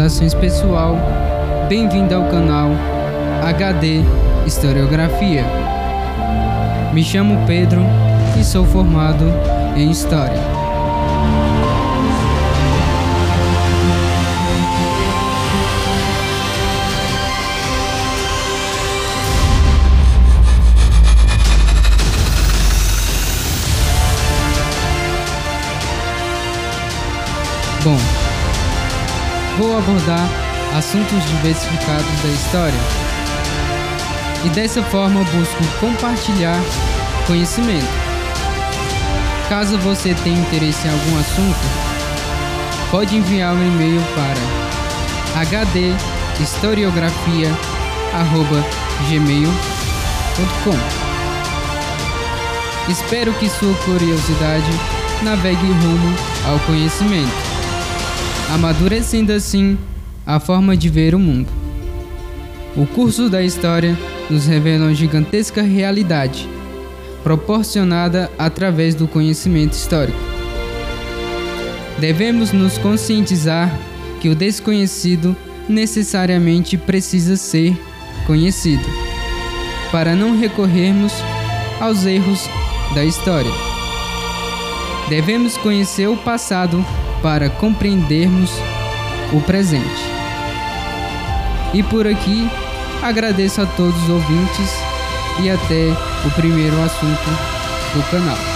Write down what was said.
Saudações pessoal, bem-vindo ao canal HD Historiografia. Me chamo Pedro e sou formado em História. Bom, vou abordar assuntos diversificados da história e dessa forma busco compartilhar conhecimento. Caso você tenha interesse em algum assunto, pode enviar um e-mail para hdhistoriografia@gmail.com. Espero que sua curiosidade navegue rumo ao conhecimento amadurecendo assim a forma de ver o mundo. O curso da história nos revela uma gigantesca realidade, proporcionada através do conhecimento histórico. Devemos nos conscientizar que o desconhecido necessariamente precisa ser conhecido, para não recorrermos aos erros da história. Devemos conhecer o passado para compreendermos o presente. E por aqui agradeço a todos os ouvintes e até o primeiro assunto do canal.